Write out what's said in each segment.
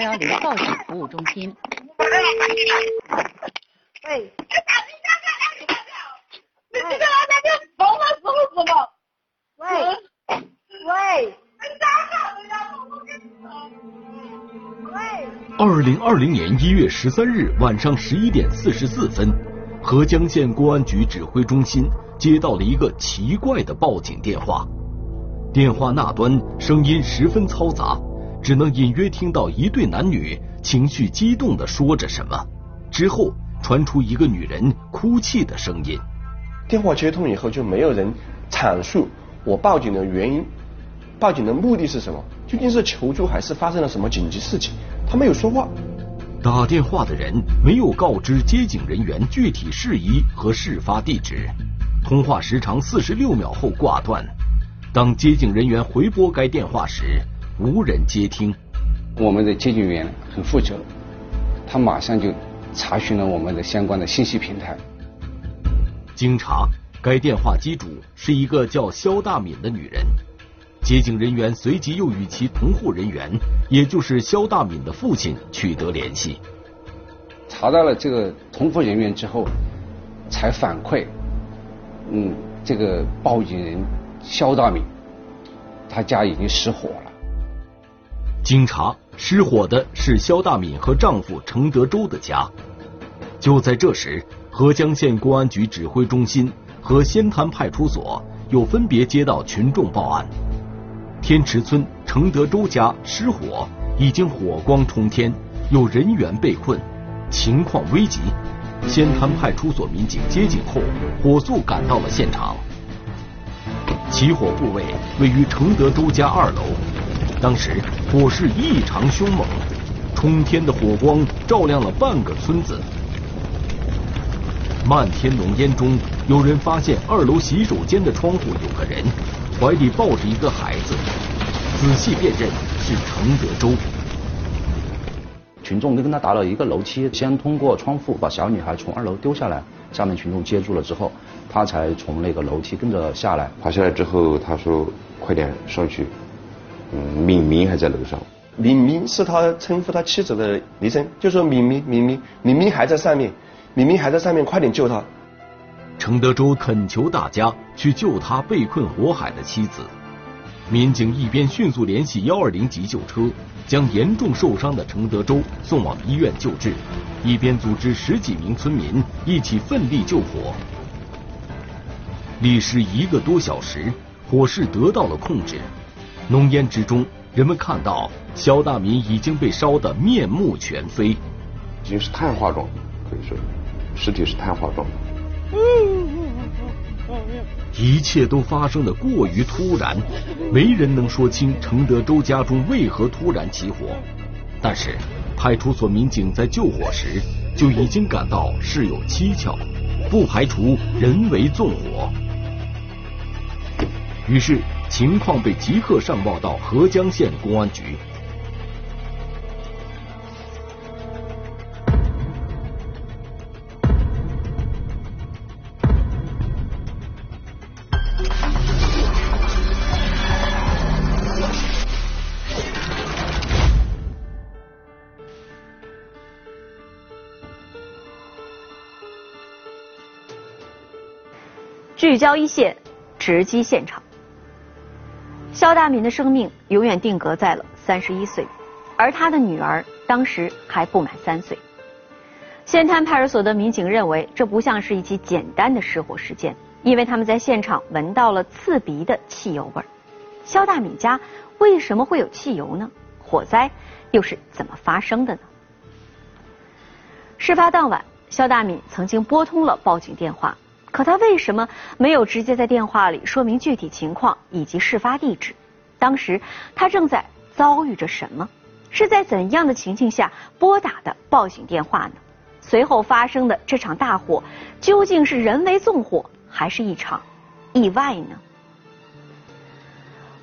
幺幺零报警服务中心。喂。你今天晚上你疯了是不是嘛？喂。喂。喂。二零二零年一月十三日晚上十一点四十四分，合江县公安局指挥中心接到了一个奇怪的报警电话。电话那端声音十分嘈杂，只能隐约听到一对男女情绪激动的说着什么，之后传出一个女人哭泣的声音。电话接通以后，就没有人阐述我报警的原因，报警的目的是什么？究竟是求助还是发生了什么紧急事情？他没有说话。打电话的人没有告知接警人员具体事宜和事发地址，通话时长四十六秒后挂断。当接警人员回拨该电话时，无人接听。我们的接警员很负责，他马上就查询了我们的相关的信息平台。经查，该电话机主是一个叫肖大敏的女人。接警人员随即又与其同户人员，也就是肖大敏的父亲取得联系。查到了这个同户人员之后，才反馈，嗯，这个报警人。肖大敏，他家已经失火了。经查，失火的是肖大敏和丈夫程德洲的家。就在这时，合江县公安局指挥中心和仙潭派出所又分别接到群众报案：天池村程德洲家失火，已经火光冲天，有人员被困，情况危急。仙潭派出所民警接警后，火速赶到了现场。起火部位位于程德洲家二楼，当时火势异常凶猛，冲天的火光照亮了半个村子。漫天浓烟中，有人发现二楼洗手间的窗户有个人，怀里抱着一个孩子，仔细辨认是程德洲。群众就跟他打了一个楼梯，先通过窗户把小女孩从二楼丢下来，下面群众接住了之后。他才从那个楼梯跟着下来，爬下来之后，他说：“快点上去。”嗯，敏敏还在楼上。敏敏是他称呼他妻子的昵称，就说敏敏敏敏敏敏还在上面，敏敏还在上面，快点救他。程德洲恳求大家去救他被困火海的妻子。民警一边迅速联系幺二零急救车，将严重受伤的程德洲送往医院救治，一边组织十几名村民一起奋力救火。历时一个多小时，火势得到了控制。浓烟之中，人们看到肖大民已经被烧得面目全非，已经是碳化状，可以说尸体是碳化状。一切都发生的过于突然，没人能说清程德周家中为何突然起火。但是，派出所民警在救火时就已经感到事有蹊跷，不排除人为纵火。于是，情况被即刻上报到合江县公安局。聚焦一线，直击现场。肖大民的生命永远定格在了三十一岁，而他的女儿当时还不满三岁。仙滩派出所的民警认为，这不像是一起简单的失火事件，因为他们在现场闻到了刺鼻的汽油味。肖大敏家为什么会有汽油呢？火灾又是怎么发生的呢？事发当晚，肖大敏曾经拨通了报警电话。可他为什么没有直接在电话里说明具体情况以及事发地址？当时他正在遭遇着什么？是在怎样的情境下拨打的报警电话呢？随后发生的这场大火究竟是人为纵火还是一场意外呢？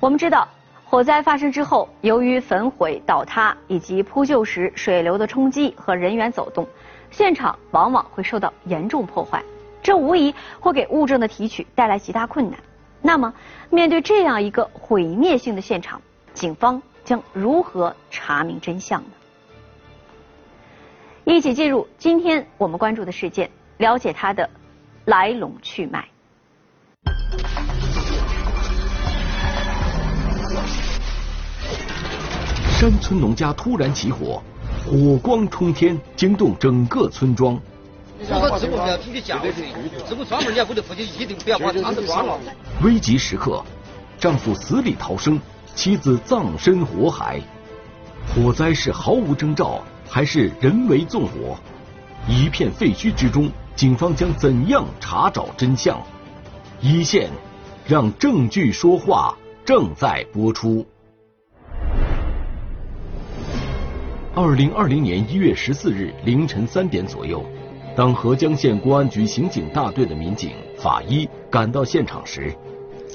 我们知道，火灾发生之后，由于焚毁、倒塌以及扑救时水流的冲击和人员走动，现场往往会受到严重破坏。这无疑会给物证的提取带来极大困难。那么，面对这样一个毁灭性的现场，警方将如何查明真相呢？一起进入今天我们关注的事件，了解它的来龙去脉。山村农家突然起火，火光冲天，惊动整个村庄。如果直播不要听你教训，直播专门你要屋里父亲一定不要把汤子关了。危急时刻，丈夫死里逃生，妻子葬身火海。火灾是毫无征兆，还是人为纵火？一片废墟之中，警方将怎样查找真相？一线，让证据说话，正在播出。二零二零年一月十四日凌晨三点左右，当合江县公安局刑警大队的民警法医赶到现场时，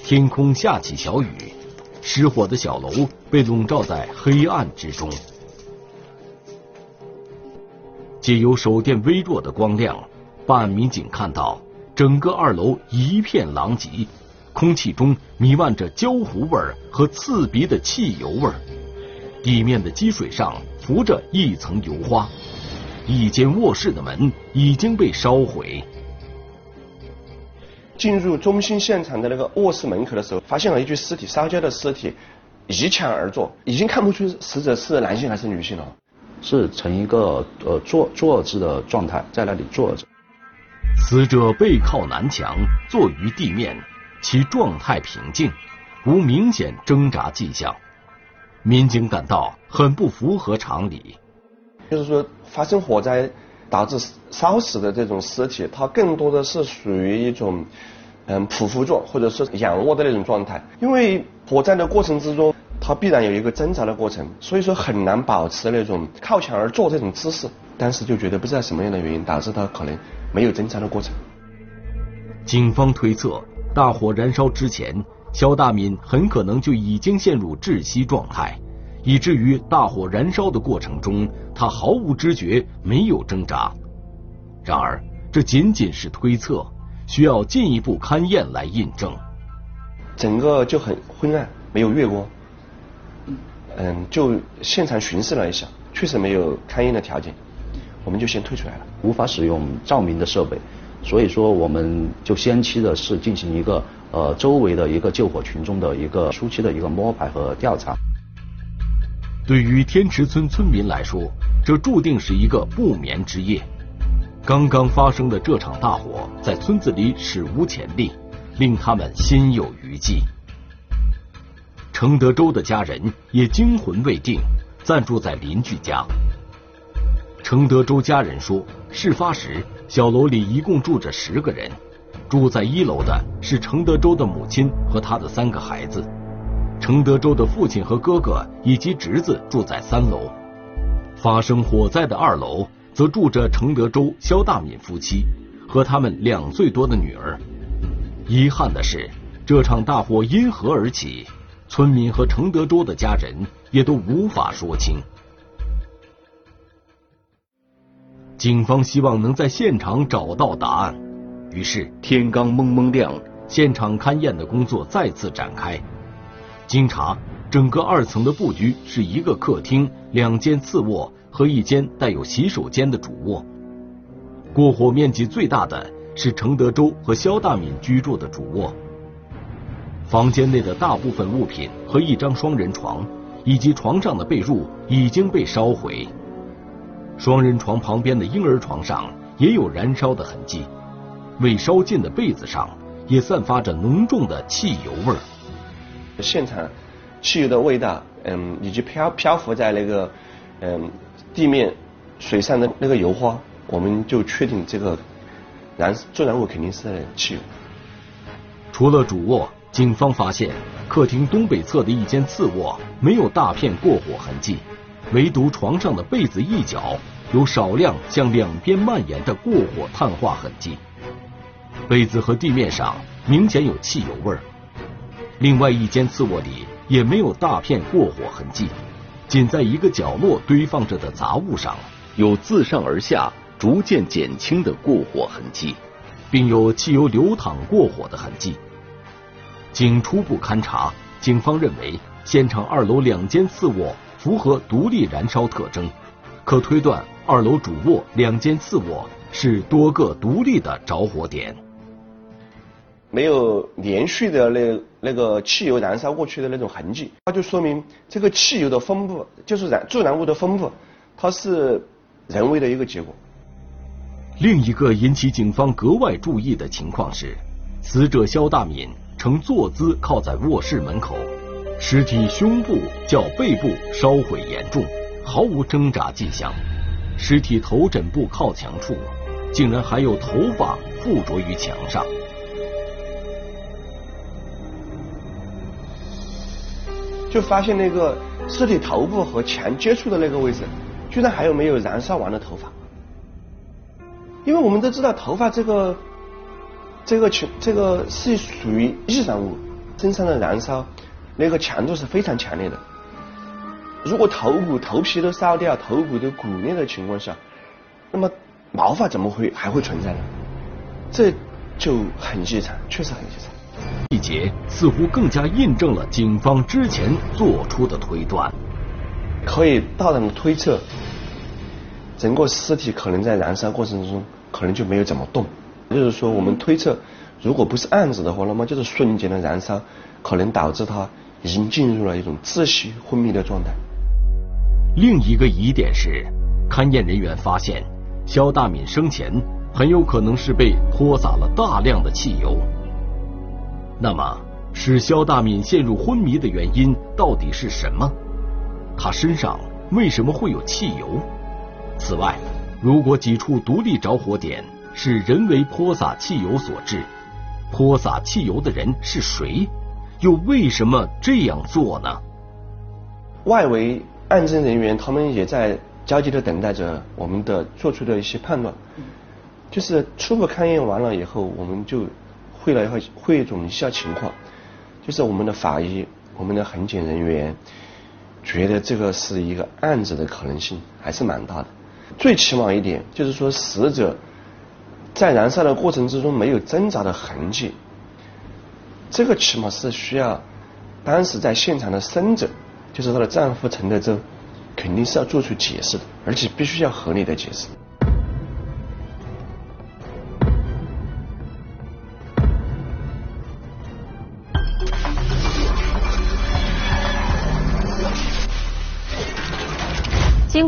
天空下起小雨，失火的小楼被笼罩在黑暗之中。借由手电微弱的光亮，办案民警看到整个二楼一片狼藉，空气中弥漫着焦糊味和刺鼻的汽油味地面的积水上。浮着一层油花，一间卧室的门已经被烧毁。进入中心现场的那个卧室门口的时候，发现了一具尸体，烧焦的尸体一墙而坐，已经看不出死者是男性还是女性了。是呈一个呃坐坐姿的状态，在那里坐着。死者背靠南墙，坐于地面，其状态平静，无明显挣扎迹象。民警感到很不符合常理，就是说发生火灾导致烧死的这种尸体，它更多的是属于一种嗯匍匐坐或者是仰卧的那种状态，因为火灾的过程之中，它必然有一个挣扎的过程，所以说很难保持那种靠墙而坐这种姿势。当时就觉得不知道什么样的原因导致他可能没有挣扎的过程。警方推测，大火燃烧之前。肖大敏很可能就已经陷入窒息状态，以至于大火燃烧的过程中，他毫无知觉，没有挣扎。然而，这仅仅是推测，需要进一步勘验来印证。整个就很昏暗，没有月光。嗯，就现场巡视了一下，确实没有勘验的条件，我们就先退出来了。无法使用照明的设备，所以说我们就先期的是进行一个。呃，周围的一个救火群众的一个初期的一个摸排和调查。对于天池村村民来说，这注定是一个不眠之夜。刚刚发生的这场大火，在村子里史无前例，令他们心有余悸。程德洲的家人也惊魂未定，暂住在邻居家。程德洲家人说，事发时小楼里一共住着十个人。住在一楼的是程德洲的母亲和他的三个孩子，程德洲的父亲和哥哥以及侄子住在三楼。发生火灾的二楼则住着程德洲、肖大敏夫妻和他们两岁多的女儿。遗憾的是，这场大火因何而起，村民和程德洲的家人也都无法说清。警方希望能在现场找到答案。于是天刚蒙蒙亮，现场勘验的工作再次展开。经查，整个二层的布局是一个客厅、两间次卧和一间带有洗手间的主卧。过火面积最大的是程德洲和肖大敏居住的主卧。房间内的大部分物品和一张双人床，以及床上的被褥已经被烧毁。双人床旁边的婴儿床上也有燃烧的痕迹。未烧尽的被子上也散发着浓重的汽油味儿。现场汽油的味道，嗯，以及漂漂浮在那个嗯地面水上的那个油花，我们就确定这个燃助燃物肯定是汽油。除了主卧，警方发现客厅东北侧的一间次卧没有大片过火痕迹，唯独床上的被子一角有少量向两边蔓延的过火碳化痕迹。被子和地面上明显有汽油味儿，另外一间次卧里也没有大片过火痕迹，仅在一个角落堆放着的杂物上有自上而下逐渐减轻的过火痕迹，并有汽油流淌过火的痕迹。经初步勘查，警方认为现场二楼两间次卧符合独立燃烧特征，可推断二楼主卧两间次卧是多个独立的着火点。没有连续的那那个汽油燃烧过去的那种痕迹，那就说明这个汽油的分布就是燃助燃物的分布，它是人为的一个结果。另一个引起警方格外注意的情况是，死者肖大敏呈坐姿靠在卧室门口，尸体胸部较背部烧毁严重，毫无挣扎迹象。尸体头枕部靠墙处，竟然还有头发附着于墙上。就发现那个尸体头部和墙接触的那个位置，居然还有没有燃烧完的头发。因为我们都知道头发这个这个情这个是属于易燃物，身上的燃烧那个强度是非常强烈的。如果头骨头皮都烧掉，头骨都骨裂的情况下，那么毛发怎么会还会存在呢？这就很异常，确实很异常。细节似乎更加印证了警方之前做出的推断，可以大胆的推测，整个尸体可能在燃烧过程之中可能就没有怎么动，就是说我们推测，如果不是案子的话，那么就是瞬间的燃烧，可能导致他已经进入了一种窒息昏迷的状态。另一个疑点是，勘验人员发现肖大敏生前很有可能是被泼洒了大量的汽油。那么，使肖大敏陷入昏迷的原因到底是什么？他身上为什么会有汽油？此外，如果几处独立着火点是人为泼洒汽油所致，泼洒汽油的人是谁？又为什么这样做呢？外围案侦人员他们也在焦急的等待着我们的做出的一些判断。就是初步勘验完了以后，我们就。会了以后汇总一下情况，就是我们的法医、我们的痕检人员觉得这个是一个案子的可能性还是蛮大的。最起码一点就是说，死者在燃烧的过程之中没有挣扎的痕迹，这个起码是需要当时在现场的生者，就是她的丈夫陈德洲，肯定是要做出解释的，而且必须要合理的解释。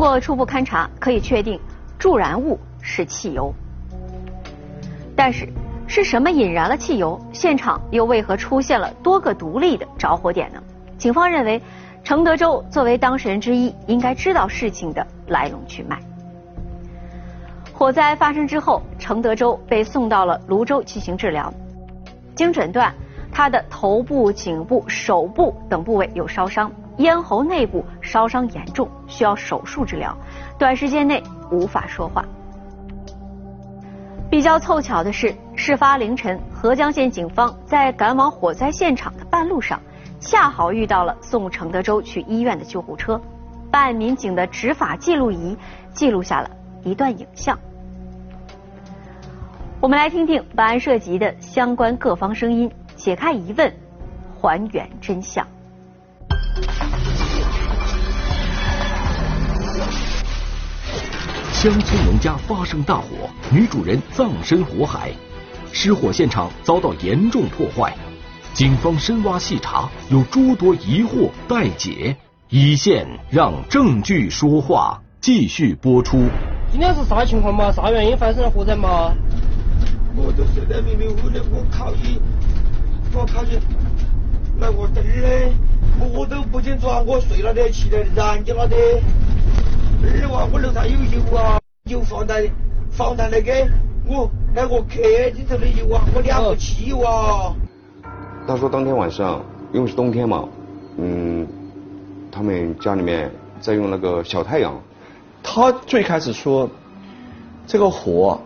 过初步勘查，可以确定助燃物是汽油。但是，是什么引燃了汽油？现场又为何出现了多个独立的着火点呢？警方认为，程德洲作为当事人之一，应该知道事情的来龙去脉。火灾发生之后，程德洲被送到了泸州进行治疗。经诊断，他的头部、颈部、手部等部位有烧伤。咽喉内部烧伤严重，需要手术治疗，短时间内无法说话。比较凑巧的是，事发凌晨，合江县警方在赶往火灾现场的半路上，恰好遇到了送程德洲去医院的救护车。办案民警的执法记录仪记录下了一段影像。我们来听听本案涉及的相关各方声音，解开疑问，还原真相。乡村农家发生大火，女主人葬身火海，失火现场遭到严重破坏。警方深挖细查，有诸多疑惑待解。一线让证据说话，继续播出。今天是啥情况嘛？啥原因发生了火灾嘛？我都睡得迷迷糊的，我靠你，我靠你，那我灯嘞，我都不清楚啊！我睡了的，起来燃起了的。二娃，我楼上有油啊，油放在放在那个我那个客里头的油啊，我两个气哇。他说当天晚上因为是冬天嘛，嗯，他们家里面在用那个小太阳。他最开始说这个火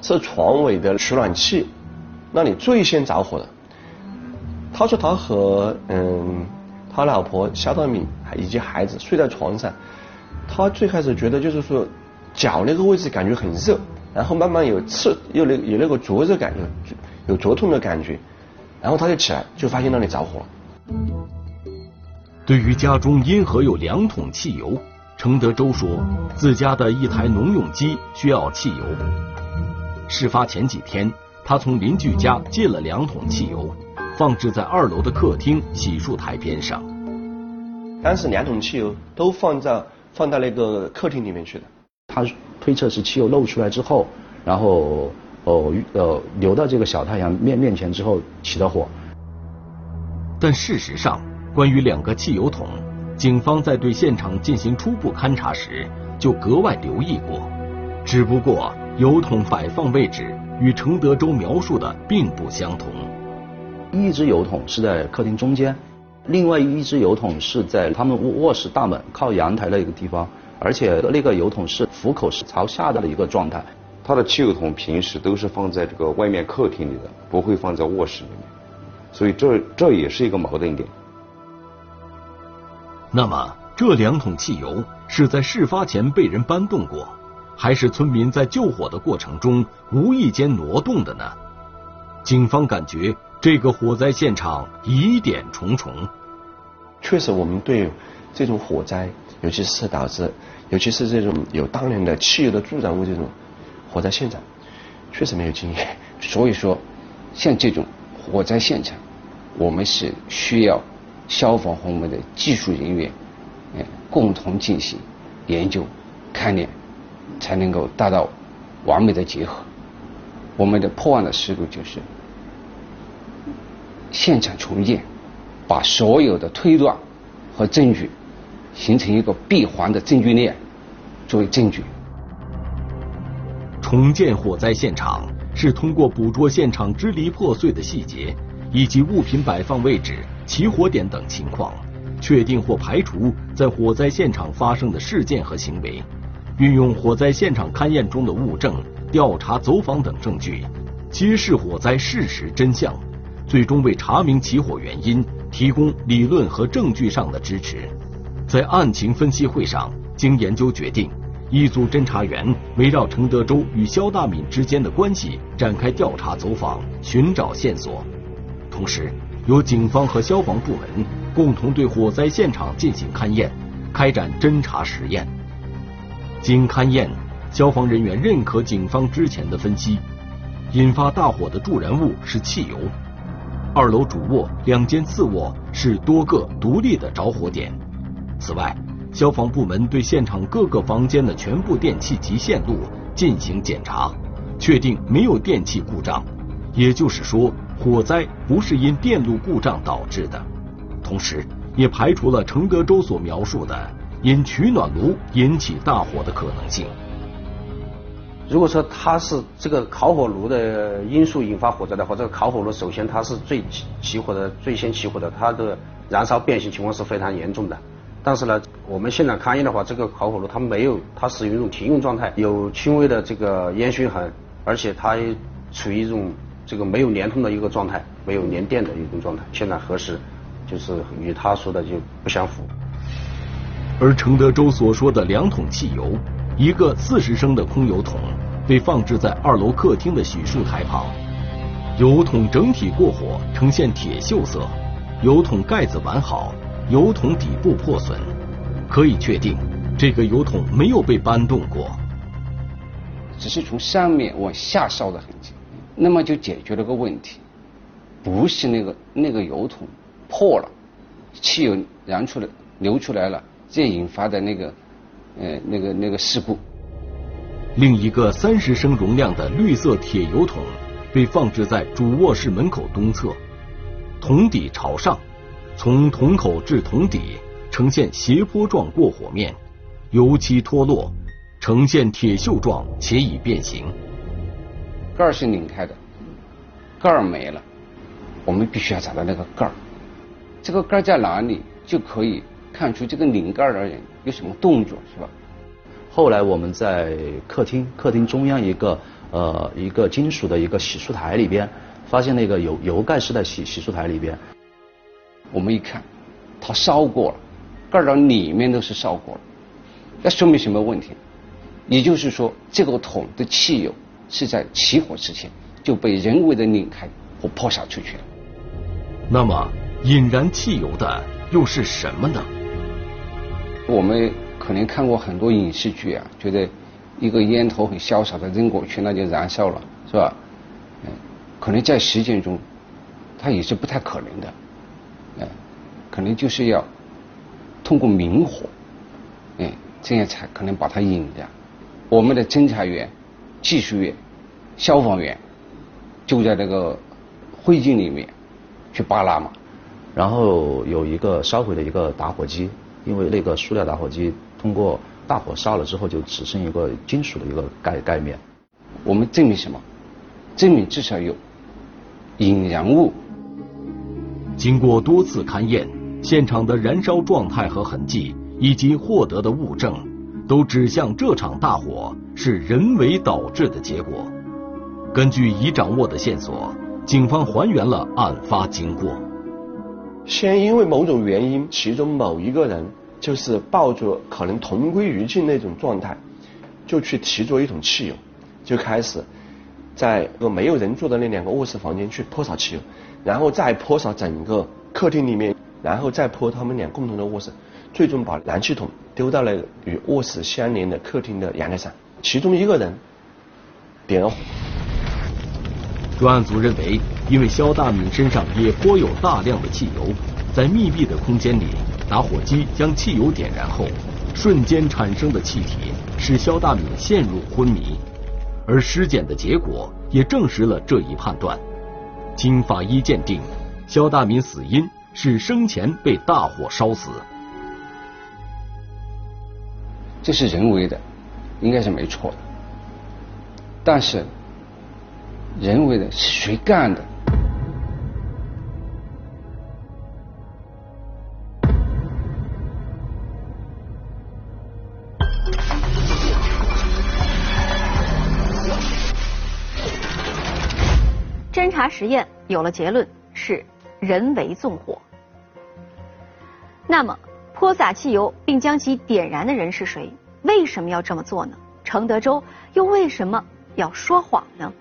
是床尾的取暖器那里最先着火的。他说他和嗯他老婆肖大敏以及孩子睡在床上。他最开始觉得就是说脚那个位置感觉很热，然后慢慢有刺，有那有那个灼热感，有有灼痛的感觉，然后他就起来，就发现那里着火了。对于家中因何有两桶汽油，程德周说自家的一台农用机需要汽油。事发前几天，他从邻居家借了两桶汽油，放置在二楼的客厅洗漱台边上。当时两桶汽油都放在放到那个客厅里面去的。他推测是汽油漏出来之后，然后哦呃流到这个小太阳面面前之后起的火。但事实上，关于两个汽油桶，警方在对现场进行初步勘查时就格外留意过。只不过油桶摆放位置与程德州描述的并不相同。一只油桶是在客厅中间，另外一只油桶是在他们卧室大门靠阳台的一个地方，而且那个油桶是虎口是朝下的一个状态。他的汽油桶平时都是放在这个外面客厅里的，不会放在卧室里面，所以这这也是一个矛盾点。那么这两桶汽油是在事发前被人搬动过，还是村民在救火的过程中无意间挪动的呢？警方感觉这个火灾现场疑点重重。确实，我们对这种火灾，尤其是导致，尤其是这种有大量的汽油的助燃物这种火灾现场，确实没有经验。所以说，像这种火灾现场，我们是需要消防和我们的技术人员，嗯，共同进行研究、勘验，才能够达到完美的结合。我们的破案的思路就是现场重建，把所有的推断和证据形成一个闭环的证据链，作为证据。重建火灾现场是通过捕捉现场支离破碎的细节，以及物品摆放位置、起火点等情况，确定或排除在火灾现场发生的事件和行为，运用火灾现场勘验中的物证、调查走访等证据，揭示火灾事实真相，最终为查明起火原因提供理论和证据上的支持。在案情分析会上，经研究决定。一组侦查员围绕程德洲与肖大敏之间的关系展开调查走访，寻找线索。同时，由警方和消防部门共同对火灾现场进行勘验，开展侦查实验。经勘验，消防人员认可警方之前的分析，引发大火的助燃物是汽油。二楼主卧、两间次卧是多个独立的着火点。此外，消防部门对现场各个房间的全部电器及线路进行检查，确定没有电器故障，也就是说，火灾不是因电路故障导致的。同时，也排除了程德洲所描述的因取暖炉引起大火的可能性。如果说它是这个烤火炉的因素引发火灾的话，这个烤火炉首先它是最起起火的、最先起火的，它的燃烧变形情况是非常严重的。但是呢，我们现场勘验的话，这个烤火炉它没有，它属于一种停用状态，有轻微的这个烟熏痕，而且它处于一种这个没有连通的一个状态，没有连电的一种状态。现场核实，就是与他说的就不相符。而程德洲所说的两桶汽油，一个四十升的空油桶，被放置在二楼客厅的洗漱台旁，油桶整体过火，呈现铁锈色，油桶盖子完好。油桶底部破损，可以确定这个油桶没有被搬动过，只是从上面往下烧的痕迹，那么就解决了个问题，不是那个那个油桶破了，汽油燃出来流出来了，这引发的那个呃那个那个事故。另一个三十升容量的绿色铁油桶被放置在主卧室门口东侧，桶底朝上。从桶口至桶底呈现斜坡状过火面，油漆脱落，呈现铁锈状且已变形。盖儿是拧开的，盖儿没了，我们必须要找到那个盖儿。这个盖儿在哪里，就可以看出这个拧盖儿的人有什么动作，是吧？后来我们在客厅，客厅中央一个呃一个金属的一个洗漱台里边，发现那个油油盖是在洗洗漱台里边。我们一看，它烧过了，盖儿里面都是烧过了，那说明什么问题？也就是说，这个桶的汽油是在起火之前就被人为的拧开或抛洒出去了。那么，引燃汽油的又是什么呢？我们可能看过很多影视剧啊，觉得一个烟头很潇洒的扔过去，那就燃烧了，是吧？嗯，可能在实践中，它也是不太可能的，嗯，可能就是要通过明火，嗯，这样才可能把它引燃。我们的侦查员、技术员、消防员就在那个灰烬里面去扒拉嘛。然后有一个烧毁的一个打火机，因为那个塑料打火机通过大火烧了之后，就只剩一个金属的一个盖盖面。我们证明什么？证明至少有引燃物。经过多次勘验，现场的燃烧状态和痕迹，以及获得的物证，都指向这场大火是人为导致的结果。根据已掌握的线索，警方还原了案发经过。先因为某种原因，其中某一个人就是抱着可能同归于尽那种状态，就去提着一桶汽油，就开始在个没有人住的那两个卧室房间去泼洒汽油，然后再泼洒整个客厅里面，然后再泼他们俩共同的卧室，最终把燃气桶丢到了与卧室相连的客厅的阳台上。其中一个人点了火。专案组认为，因为肖大敏身上也颇有大量的汽油，在密闭的空间里，打火机将汽油点燃后，瞬间产生的气体使肖大敏陷入昏迷，而尸检的结果也证实了这一判断。经法医鉴定，肖大敏死因是生前被大火烧死。这是人为的，应该是没错的，但是。人为的是谁干的？实验有了结论，是人为纵火。那么，泼洒汽油并将其点燃的人是谁？为什么要这么做呢？程德周又为什么要说谎呢？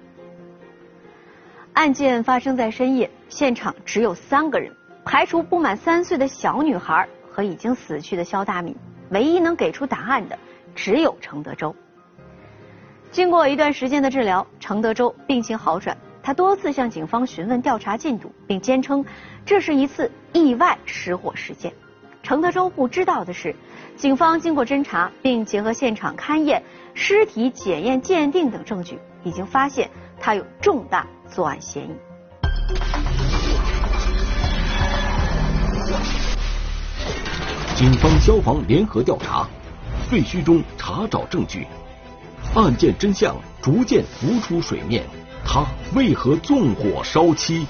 案件发生在深夜，现场只有三个人，排除不满三岁的小女孩和已经死去的肖大敏，唯一能给出答案的只有程德周。经过一段时间的治疗，程德周病情好转，他多次向警方询问调查进度，并坚称这是一次意外失火事件。程德周不知道的是，警方经过侦查，并结合现场勘验、尸体检验鉴定等证据，已经发现他有重大。作案嫌疑。警方、消防联合调查，废墟中查找证据，案件真相逐渐浮出水面。他为何纵火烧妻？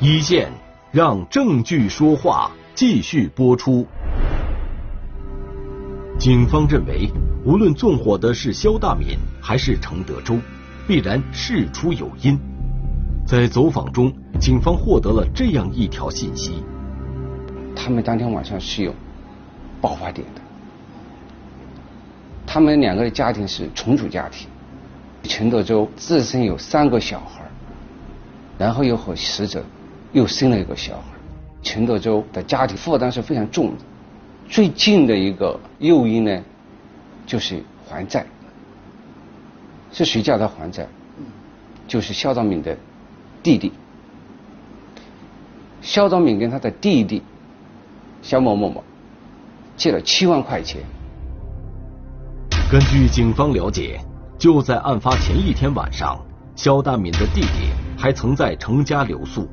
一线让证据说话，继续播出。警方认为，无论纵火的是肖大敏还是程德周，必然事出有因。在走访中，警方获得了这样一条信息：他们当天晚上是有爆发点的。他们两个的家庭是重组家庭，陈德洲自身有三个小孩，然后又和死者又生了一个小孩。陈德洲的家庭负担是非常重的，最近的一个诱因呢，就是还债。是谁叫他还债？就是肖兆敏的。弟弟肖兆敏跟他的弟弟肖某某某借了七万块钱。根据警方了解，就在案发前一天晚上，肖大敏的弟弟还曾在程家留宿，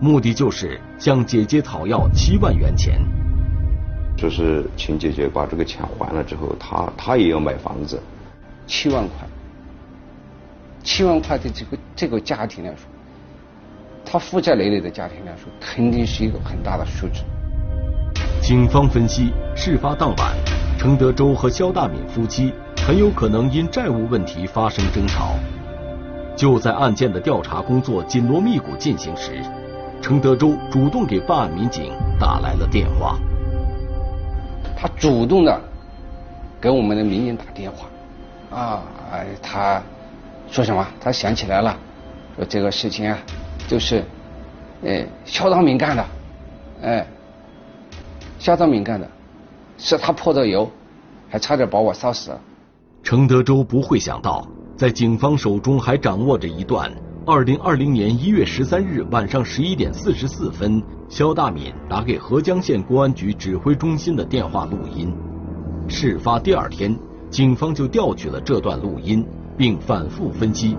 目的就是向姐姐讨要七万元钱。就是请姐姐把这个钱还了之后，他他也要买房子。七万块，七万块对这个这个家庭来说。他负债累累的家庭来说，肯定是一个很大的数字。警方分析，事发当晚，程德洲和肖大敏夫妻很有可能因债务问题发生争吵。就在案件的调查工作紧锣密鼓进行时，程德洲主动给办案民警打来了电话。他主动的给我们的民警打电话，啊，他说什么？他想起来了，说这个事情啊。就是，哎，肖道明干的，哎，肖大敏干的，是他泼的油，还差点把我烧死了。程德洲不会想到，在警方手中还掌握着一段二零二零年一月十三日晚上十一点四十四分，肖大敏打给合江县公安局指挥中心的电话录音。事发第二天，警方就调取了这段录音，并反复分析。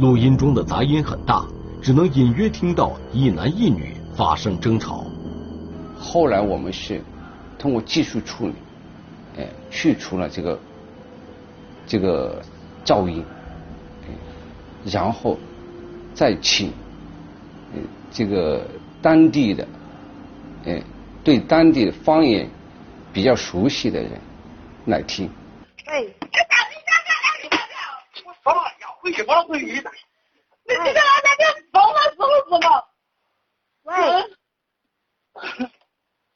录音中的杂音很大，只能隐约听到一男一女发生争吵。后来我们是通过技术处理，哎，去除了这个。这个噪音，然后再请这个当地的，哎，对当地的方言比较熟悉的人来听。哎。我操！要回去把他回去。你这个老太你疯了是不是嘛？喂。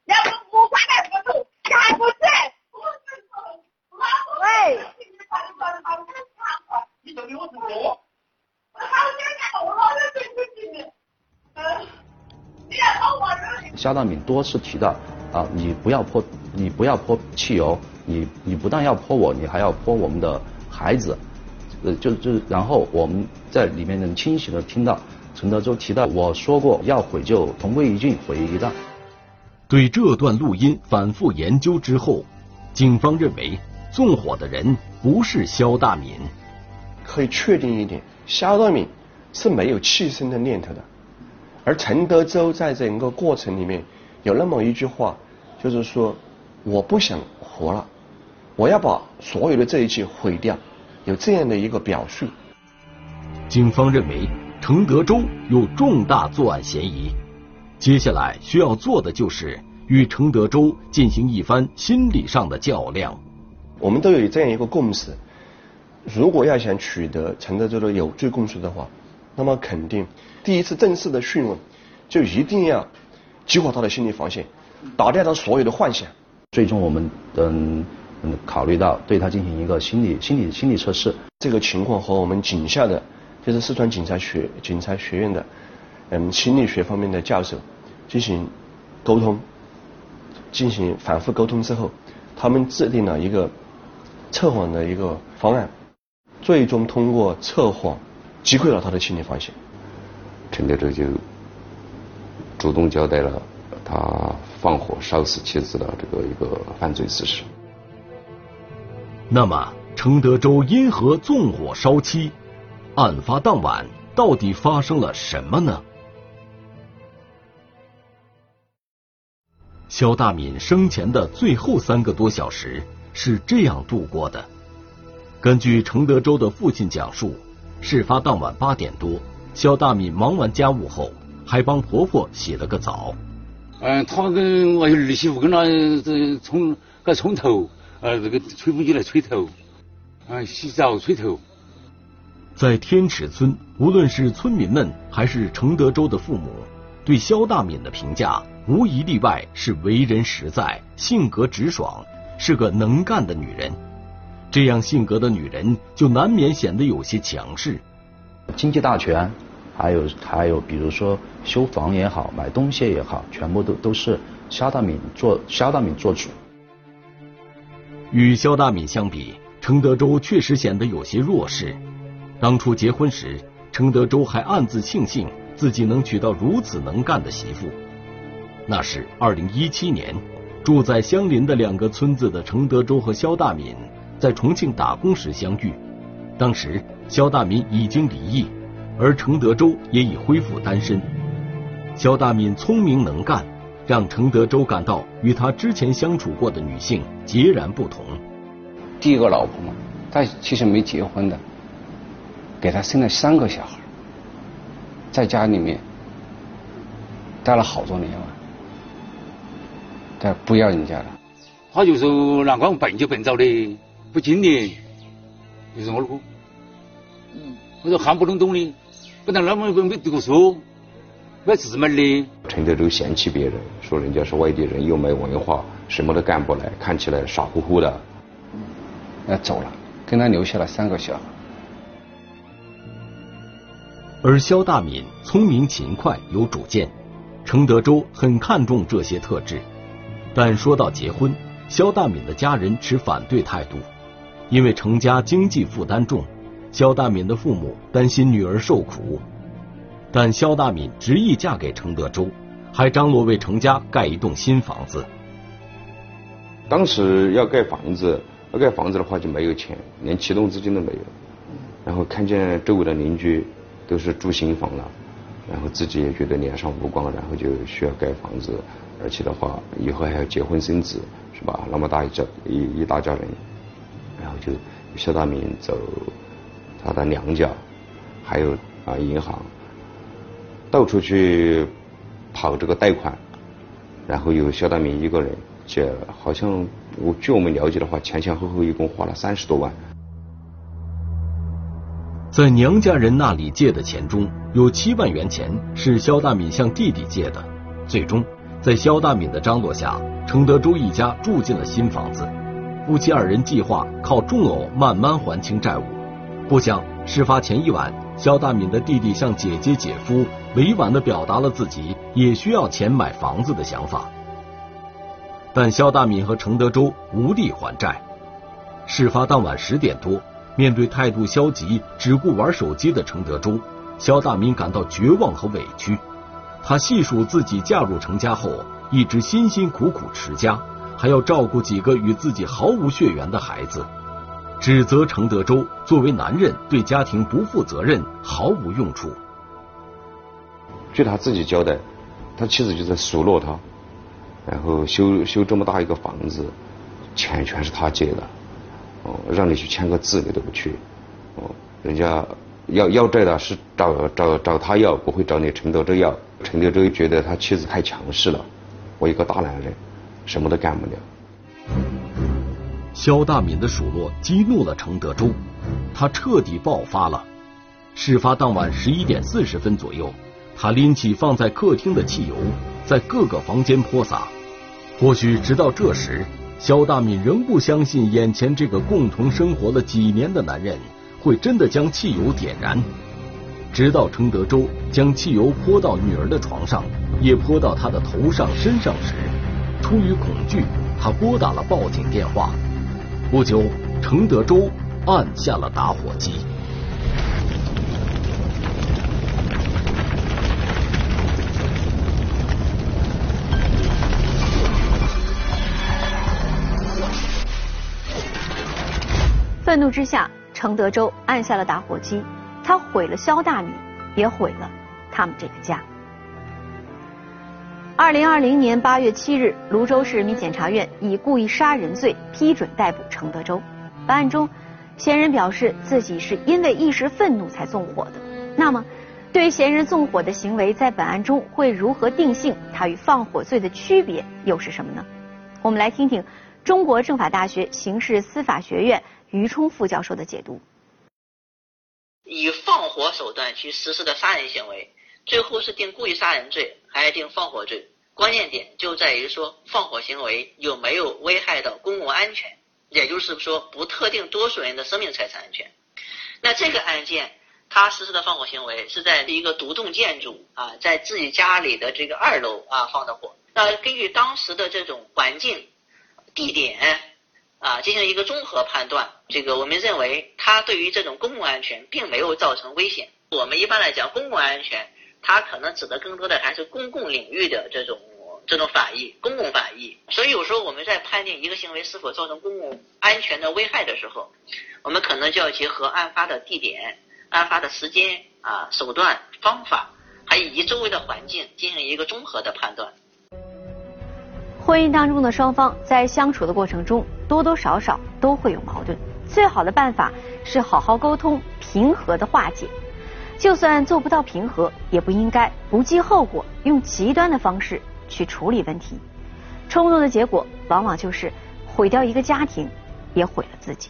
要不我快点不走，你还不走？喂。肖大敏多次提到啊，你不要泼，你不要泼汽油，你你不但要泼我，你还要泼我们的孩子，呃，就就然后我们在里面能清晰的听到陈德洲提到我说过要毁就同归于尽，毁于一旦。对这段录音反复研究之后，警方认为纵火的人。不是肖大敏，可以确定一点，肖大敏是没有弃身的念头的。而陈德洲在整个过程里面有那么一句话，就是说我不想活了，我要把所有的这一切毁掉，有这样的一个表述。警方认为陈德洲有重大作案嫌疑，接下来需要做的就是与陈德洲进行一番心理上的较量。我们都有这样一个共识：如果要想取得陈德洲的有罪供述的话，那么肯定第一次正式的讯问就一定要激活他的心理防线，打掉他所有的幻想。最终，我们嗯嗯考虑到对他进行一个心理心理心理测试。这个情况和我们警校的，就是四川警察学警察学院的嗯心理学方面的教授进行沟通，进行反复沟通之后，他们制定了一个。测谎的一个方案，最终通过测谎击溃了他的心理防线。陈德洲就主动交代了他放火烧死妻子的这个一个犯罪事实。那么，程德州因何纵火烧妻？案发当晚到底发生了什么呢？肖大敏生前的最后三个多小时。是这样度过的。根据程德州的父亲讲述，事发当晚八点多，肖大敏忙完家务后，还帮婆婆洗了个澡。嗯，他跟我儿媳妇跟他这冲个冲头，呃，这个吹风机来吹头，啊，洗澡吹头。在天池村，无论是村民们还是程德州的父母，对肖大敏的评价无一例外是为人实在，性格直爽。是个能干的女人，这样性格的女人就难免显得有些强势。经济大权，还有还有，比如说修房也好，买东西也好，全部都都是肖大敏做肖大敏做主。与肖大敏相比，程德洲确实显得有些弱势。当初结婚时，程德洲还暗自庆幸自己能娶到如此能干的媳妇。那是二零一七年。住在相邻的两个村子的程德洲和肖大敏在重庆打工时相遇，当时肖大敏已经离异，而程德洲也已恢复单身。肖大敏聪明能干，让程德洲感到与他之前相处过的女性截然不同。第一个老婆嘛，她其实没结婚的，给他生了三个小孩，在家里面待了好多年了。他不要人家了，他就说难怪我笨就笨着的，不经历，就是我了。嗯，我说看不懂懂的，不但那么没读过书，没自门的。陈德洲嫌弃别人，说人家是外地人，又没文化，什么都干不来，看起来傻乎乎的。那走了，跟他留下了三个小孩。而肖大敏聪明勤快有主见，程德州很看重这些特质。但说到结婚，肖大敏的家人持反对态度，因为程家经济负担重，肖大敏的父母担心女儿受苦。但肖大敏执意嫁给程德周，还张罗为程家盖一栋新房子。当时要盖房子，要盖房子的话就没有钱，连启动资金都没有。然后看见周围的邻居都是住新房了，然后自己也觉得脸上无光，然后就需要盖房子，而且的话以后还要结婚生子，是吧？那么大一家一一大家人，然后就肖大明走他的娘家，还有啊银行，到处去跑这个贷款，然后由肖大明一个人。借好像我据我们了解的话，前前后后一共花了三十多万。在娘家人那里借的钱中有七万元钱是肖大敏向弟弟借的。最终，在肖大敏的张罗下，程德洲一家住进了新房子。夫妻二人计划靠重偶慢慢还清债务。不想事发前一晚，肖大敏的弟弟向姐姐姐夫委婉的表达了自己也需要钱买房子的想法。但肖大敏和程德洲无力还债。事发当晚十点多，面对态度消极、只顾玩手机的程德洲，肖大敏感到绝望和委屈。他细数自己嫁入程家后，一直辛辛苦苦持家，还要照顾几个与自己毫无血缘的孩子，指责程德洲作为男人对家庭不负责任，毫无用处。据他自己交代，他妻子就在数落他。然后修修这么大一个房子，钱全是他借的，哦，让你去签个字你都不去，哦，人家要要债的是找找找他要，不会找你陈德洲要。陈德洲觉得他妻子太强势了，我一个大男人，什么都干不了。肖大敏的数落激怒了程德洲，他彻底爆发了。事发当晚十一点四十分左右，他拎起放在客厅的汽油，在各个房间泼洒。或许直到这时，肖大敏仍不相信眼前这个共同生活了几年的男人会真的将汽油点燃。直到程德洲将汽油泼到女儿的床上，也泼到她的头上、身上时，出于恐惧，他拨打了报警电话。不久，程德洲按下了打火机。愤怒之下，程德洲按下了打火机，他毁了肖大米，也毁了他们这个家。二零二零年八月七日，泸州市人民检察院以故意杀人罪批准逮捕程德洲。本案中，嫌疑人表示自己是因为一时愤怒才纵火的。那么，对嫌疑人纵火的行为，在本案中会如何定性？它与放火罪的区别又是什么呢？我们来听听中国政法大学刑事司法学院。于冲副教授的解读：以放火手段去实施的杀人行为，最后是定故意杀人罪还是定放火罪？关键点就在于说放火行为有没有危害到公共安全，也就是说不特定多数人的生命财产安全。那这个案件，他实施的放火行为是在一个独栋建筑啊，在自己家里的这个二楼啊放的火。那根据当时的这种环境、地点。啊，进行一个综合判断，这个我们认为它对于这种公共安全并没有造成危险。我们一般来讲，公共安全它可能指的更多的还是公共领域的这种这种法益、公共法益。所以有时候我们在判定一个行为是否造成公共安全的危害的时候，我们可能就要结合案发的地点、案发的时间啊、手段、方法，还以及周围的环境进行一个综合的判断。婚姻当中的双方在相处的过程中，多多少少都会有矛盾。最好的办法是好好沟通，平和的化解。就算做不到平和，也不应该不计后果，用极端的方式去处理问题。冲动的结果，往往就是毁掉一个家庭，也毁了自己。